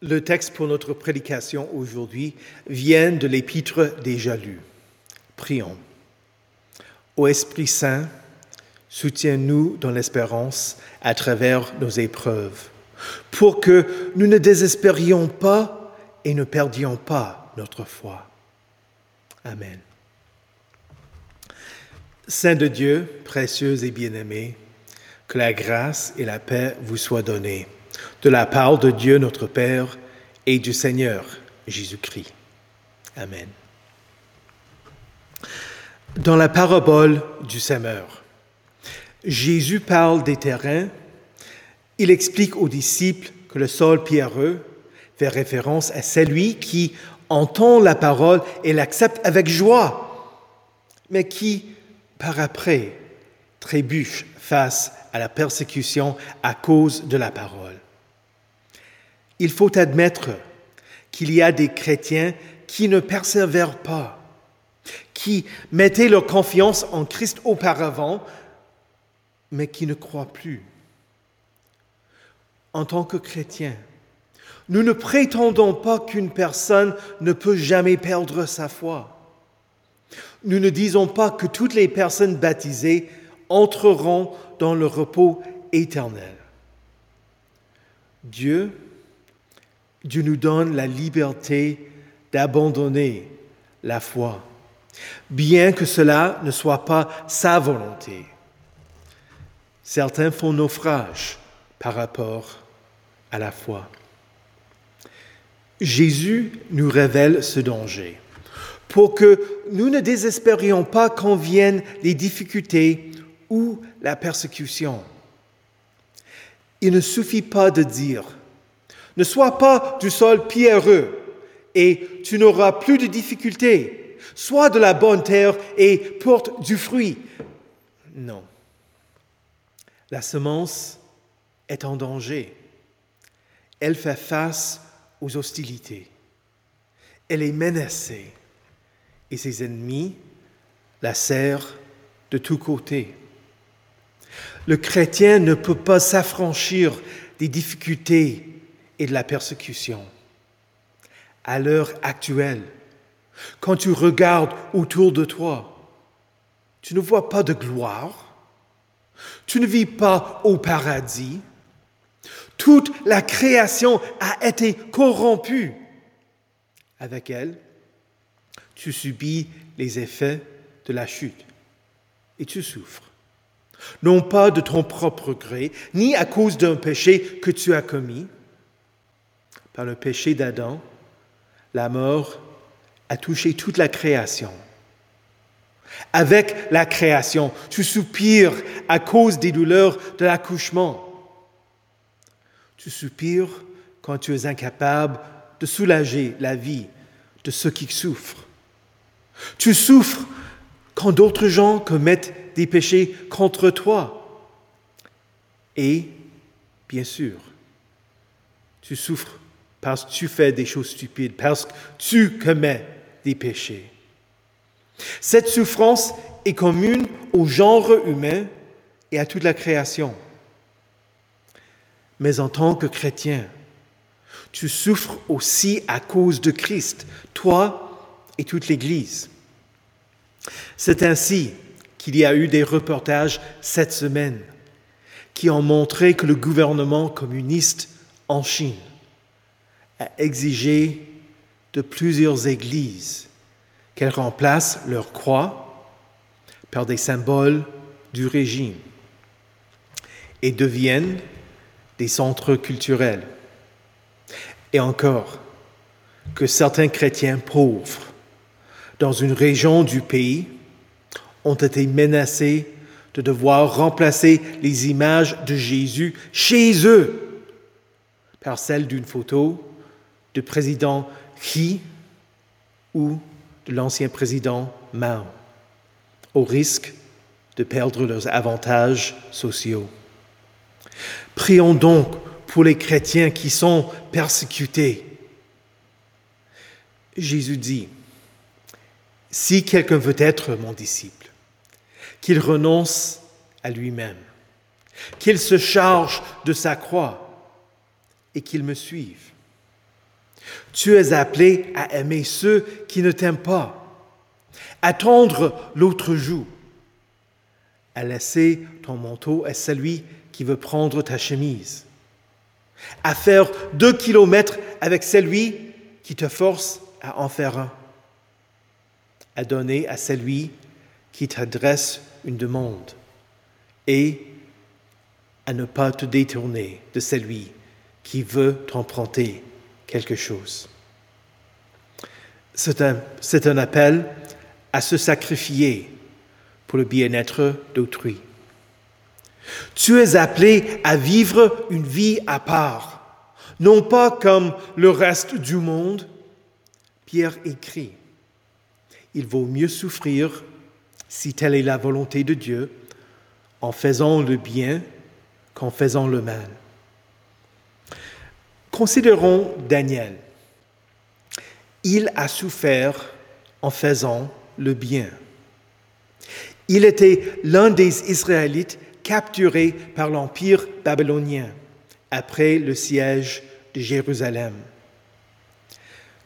Le texte pour notre prédication aujourd'hui vient de l'épître déjà lu. Prions. Ô Esprit Saint, soutiens-nous dans l'espérance à travers nos épreuves, pour que nous ne désespérions pas et ne perdions pas notre foi. Amen. Saint de Dieu, précieux et bien-aimé, que la grâce et la paix vous soient données de la part de Dieu notre Père et du Seigneur Jésus-Christ. Amen. Dans la parabole du semeur, Jésus parle des terrains, il explique aux disciples que le sol pierreux fait référence à celui qui entend la parole et l'accepte avec joie, mais qui, par après, trébuche face à la persécution à cause de la parole. Il faut admettre qu'il y a des chrétiens qui ne persévèrent pas, qui mettaient leur confiance en Christ auparavant, mais qui ne croient plus. En tant que chrétiens, nous ne prétendons pas qu'une personne ne peut jamais perdre sa foi. Nous ne disons pas que toutes les personnes baptisées entreront dans le repos éternel. Dieu Dieu nous donne la liberté d'abandonner la foi, bien que cela ne soit pas sa volonté. Certains font naufrage par rapport à la foi. Jésus nous révèle ce danger pour que nous ne désespérions pas quand viennent les difficultés ou la persécution. Il ne suffit pas de dire ne sois pas du sol pierreux et tu n'auras plus de difficultés. Sois de la bonne terre et porte du fruit. Non. La semence est en danger. Elle fait face aux hostilités. Elle est menacée et ses ennemis la serrent de tous côtés. Le chrétien ne peut pas s'affranchir des difficultés et de la persécution. À l'heure actuelle, quand tu regardes autour de toi, tu ne vois pas de gloire, tu ne vis pas au paradis, toute la création a été corrompue. Avec elle, tu subis les effets de la chute et tu souffres. Non pas de ton propre gré, ni à cause d'un péché que tu as commis, par le péché d'Adam, la mort a touché toute la création. Avec la création, tu soupires à cause des douleurs de l'accouchement. Tu soupires quand tu es incapable de soulager la vie de ceux qui souffrent. Tu souffres quand d'autres gens commettent des péchés contre toi. Et, bien sûr, tu souffres parce que tu fais des choses stupides, parce que tu commets des péchés. Cette souffrance est commune au genre humain et à toute la création. Mais en tant que chrétien, tu souffres aussi à cause de Christ, toi et toute l'Église. C'est ainsi qu'il y a eu des reportages cette semaine qui ont montré que le gouvernement communiste en Chine a exigé de plusieurs églises qu'elles remplacent leur croix par des symboles du régime et deviennent des centres culturels. Et encore, que certains chrétiens pauvres dans une région du pays ont été menacés de devoir remplacer les images de Jésus chez eux par celles d'une photo du président Xi ou de l'ancien président Mao, au risque de perdre leurs avantages sociaux. Prions donc pour les chrétiens qui sont persécutés. Jésus dit, si quelqu'un veut être mon disciple, qu'il renonce à lui-même, qu'il se charge de sa croix et qu'il me suive. Tu es appelé à aimer ceux qui ne t'aiment pas, à tendre l'autre joue, à laisser ton manteau à celui qui veut prendre ta chemise, à faire deux kilomètres avec celui qui te force à en faire un, à donner à celui qui t'adresse une demande et à ne pas te détourner de celui qui veut t'emprunter quelque chose. C'est un, un appel à se sacrifier pour le bien-être d'autrui. Tu es appelé à vivre une vie à part, non pas comme le reste du monde. Pierre écrit, il vaut mieux souffrir, si telle est la volonté de Dieu, en faisant le bien qu'en faisant le mal. Considérons Daniel. Il a souffert en faisant le bien. Il était l'un des Israélites capturés par l'Empire babylonien après le siège de Jérusalem.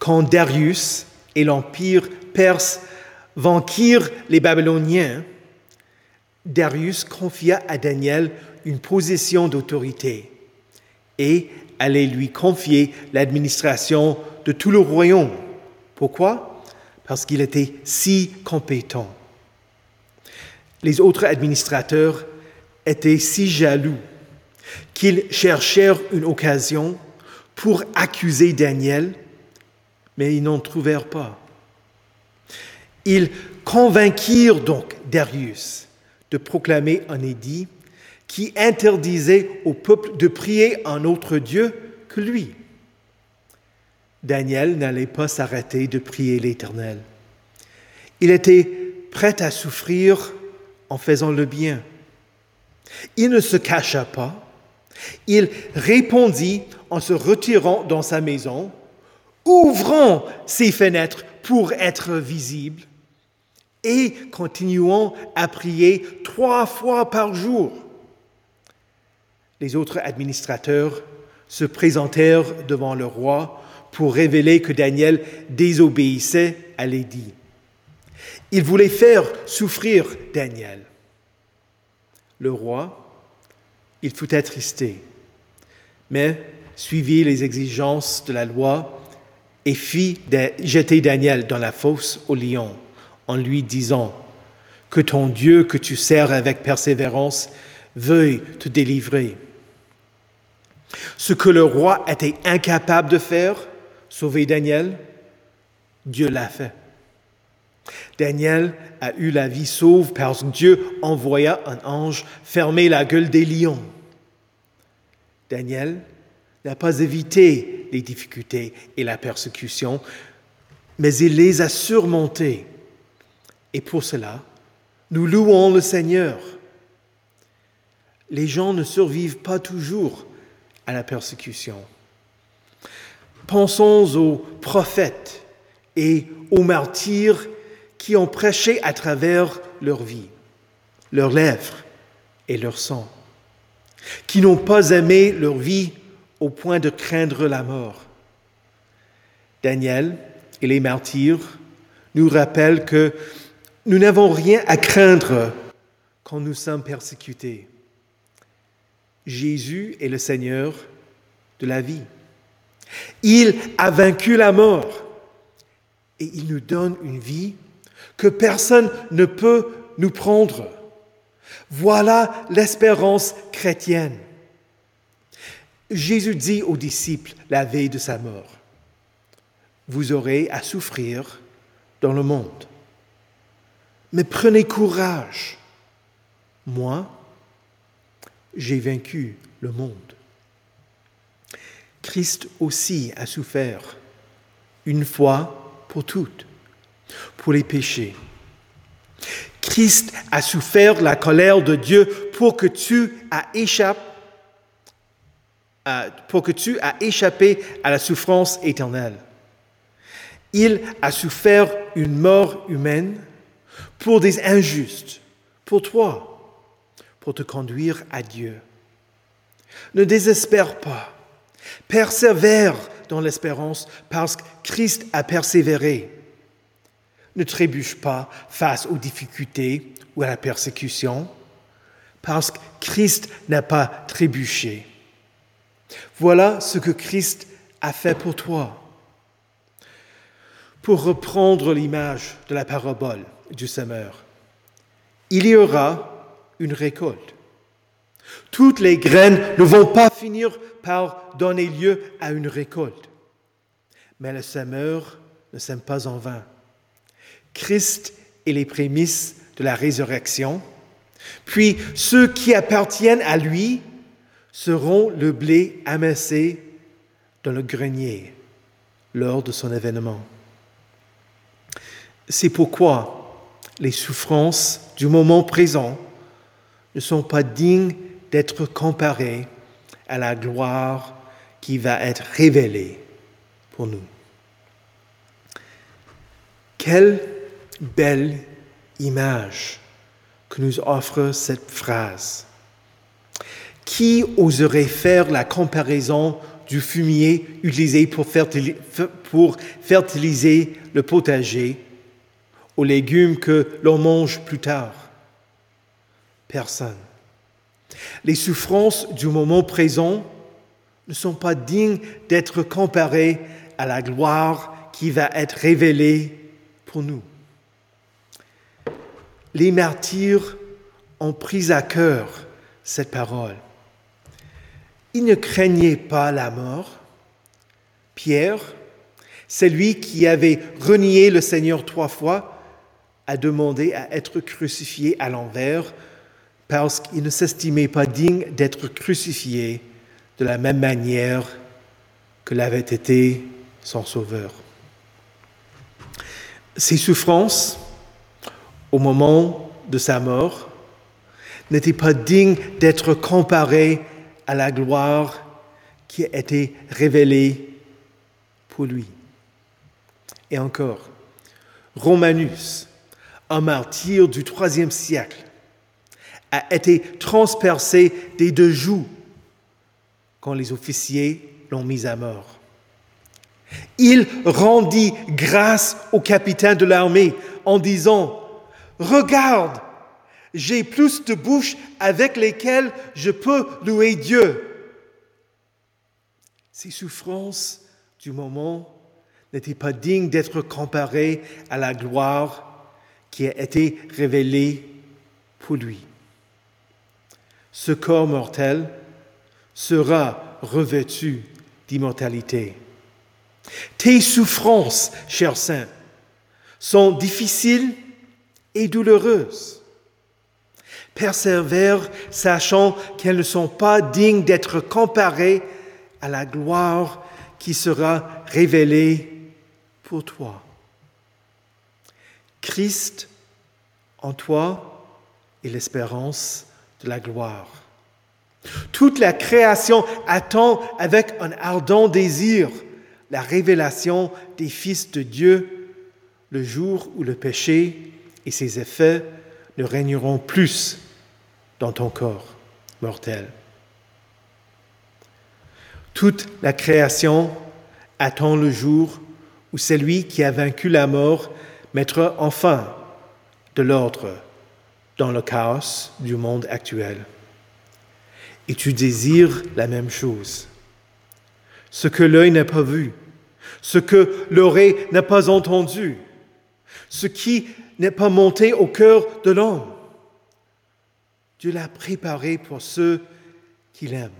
Quand Darius et l'Empire perse vainquirent les Babyloniens, Darius confia à Daniel une position d'autorité et allait lui confier l'administration de tout le royaume. Pourquoi? Parce qu'il était si compétent. Les autres administrateurs étaient si jaloux qu'ils cherchèrent une occasion pour accuser Daniel, mais ils n'en trouvèrent pas. Ils convainquirent donc Darius de proclamer un édit qui interdisait au peuple de prier un autre Dieu que lui. Daniel n'allait pas s'arrêter de prier l'Éternel. Il était prêt à souffrir en faisant le bien. Il ne se cacha pas. Il répondit en se retirant dans sa maison, ouvrant ses fenêtres pour être visible et continuant à prier trois fois par jour. Les autres administrateurs se présentèrent devant le roi pour révéler que Daniel désobéissait à l'édit. Ils voulaient faire souffrir Daniel. Le roi, il fut attristé, mais suivit les exigences de la loi et fit jeter Daniel dans la fosse au lion en lui disant, Que ton Dieu que tu sers avec persévérance veuille te délivrer. Ce que le roi était incapable de faire, sauver Daniel, Dieu l'a fait. Daniel a eu la vie sauve parce que Dieu envoya un ange fermer la gueule des lions. Daniel n'a pas évité les difficultés et la persécution, mais il les a surmontées. Et pour cela, nous louons le Seigneur. Les gens ne survivent pas toujours à la persécution. Pensons aux prophètes et aux martyrs qui ont prêché à travers leur vie, leurs lèvres et leur sang, qui n'ont pas aimé leur vie au point de craindre la mort. Daniel et les martyrs nous rappellent que nous n'avons rien à craindre quand nous sommes persécutés. Jésus est le Seigneur de la vie. Il a vaincu la mort et il nous donne une vie que personne ne peut nous prendre. Voilà l'espérance chrétienne. Jésus dit aux disciples la veille de sa mort, Vous aurez à souffrir dans le monde, mais prenez courage. Moi, j'ai vaincu le monde. Christ aussi a souffert une fois pour toutes, pour les péchés. Christ a souffert la colère de Dieu pour que tu as échappé pour que tu échappé à la souffrance éternelle. Il a souffert une mort humaine pour des injustes, pour toi, pour te conduire à Dieu. Ne désespère pas. Persévère dans l'espérance parce que Christ a persévéré. Ne trébuche pas face aux difficultés ou à la persécution parce que Christ n'a pas trébuché. Voilà ce que Christ a fait pour toi. Pour reprendre l'image de la parabole du semeur, il y aura une récolte. Toutes les graines ne vont pas finir par donner lieu à une récolte. Mais le semeur ne sème pas en vain. Christ est les prémices de la résurrection, puis ceux qui appartiennent à lui seront le blé amassé dans le grenier lors de son événement. C'est pourquoi les souffrances du moment présent ne sont pas dignes d'être comparées à la gloire qui va être révélée pour nous. Quelle belle image que nous offre cette phrase. Qui oserait faire la comparaison du fumier utilisé pour fertiliser, le potager aux légumes que l'on mange plus tard? Personne. Les souffrances du moment présent ne sont pas dignes d'être comparées à la gloire qui va être révélée pour nous. Les martyrs ont pris à cœur cette parole. Ils ne craignaient pas la mort. Pierre, celui qui avait renié le Seigneur trois fois, a demandé à être crucifié à l'envers parce qu'il ne s'estimait pas digne d'être crucifié de la même manière que l'avait été son Sauveur. Ses souffrances, au moment de sa mort, n'étaient pas dignes d'être comparées à la gloire qui a été révélée pour lui. Et encore, Romanus, un martyr du troisième siècle, a été transpercé des deux joues quand les officiers l'ont mis à mort. Il rendit grâce au capitaine de l'armée en disant, Regarde, j'ai plus de bouches avec lesquelles je peux louer Dieu. Ces souffrances du moment n'étaient pas dignes d'être comparées à la gloire qui a été révélée pour lui ce corps mortel sera revêtu d'immortalité. Tes souffrances, cher saint, sont difficiles et douloureuses. Persévère, sachant qu'elles ne sont pas dignes d'être comparées à la gloire qui sera révélée pour toi. Christ en toi est l'espérance de la gloire. Toute la création attend avec un ardent désir la révélation des fils de Dieu le jour où le péché et ses effets ne régneront plus dans ton corps mortel. Toute la création attend le jour où celui qui a vaincu la mort mettra enfin de l'ordre dans le chaos du monde actuel. Et tu désires la même chose. Ce que l'œil n'a pas vu, ce que l'oreille n'a pas entendu, ce qui n'est pas monté au cœur de l'homme. Dieu l'a préparé pour ceux qui l'aiment.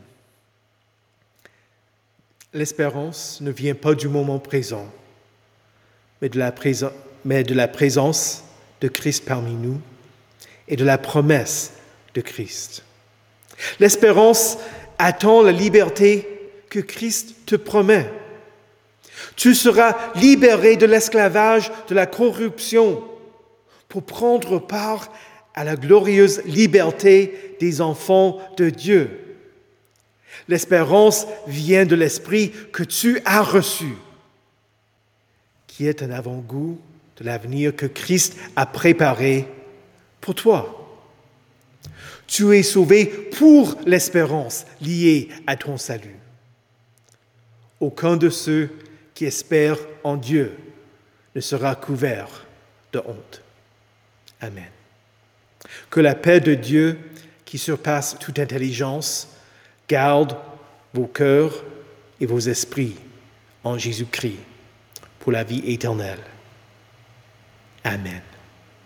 L'espérance ne vient pas du moment présent, mais de la, mais de la présence de Christ parmi nous et de la promesse de Christ. L'espérance attend la liberté que Christ te promet. Tu seras libéré de l'esclavage, de la corruption, pour prendre part à la glorieuse liberté des enfants de Dieu. L'espérance vient de l'Esprit que tu as reçu, qui est un avant-goût de l'avenir que Christ a préparé pour toi. Tu es sauvé pour l'espérance liée à ton salut. aucun de ceux qui espèrent en Dieu ne sera couvert de honte. Amen. Que la paix de Dieu, qui surpasse toute intelligence, garde vos cœurs et vos esprits en Jésus-Christ pour la vie éternelle. Amen.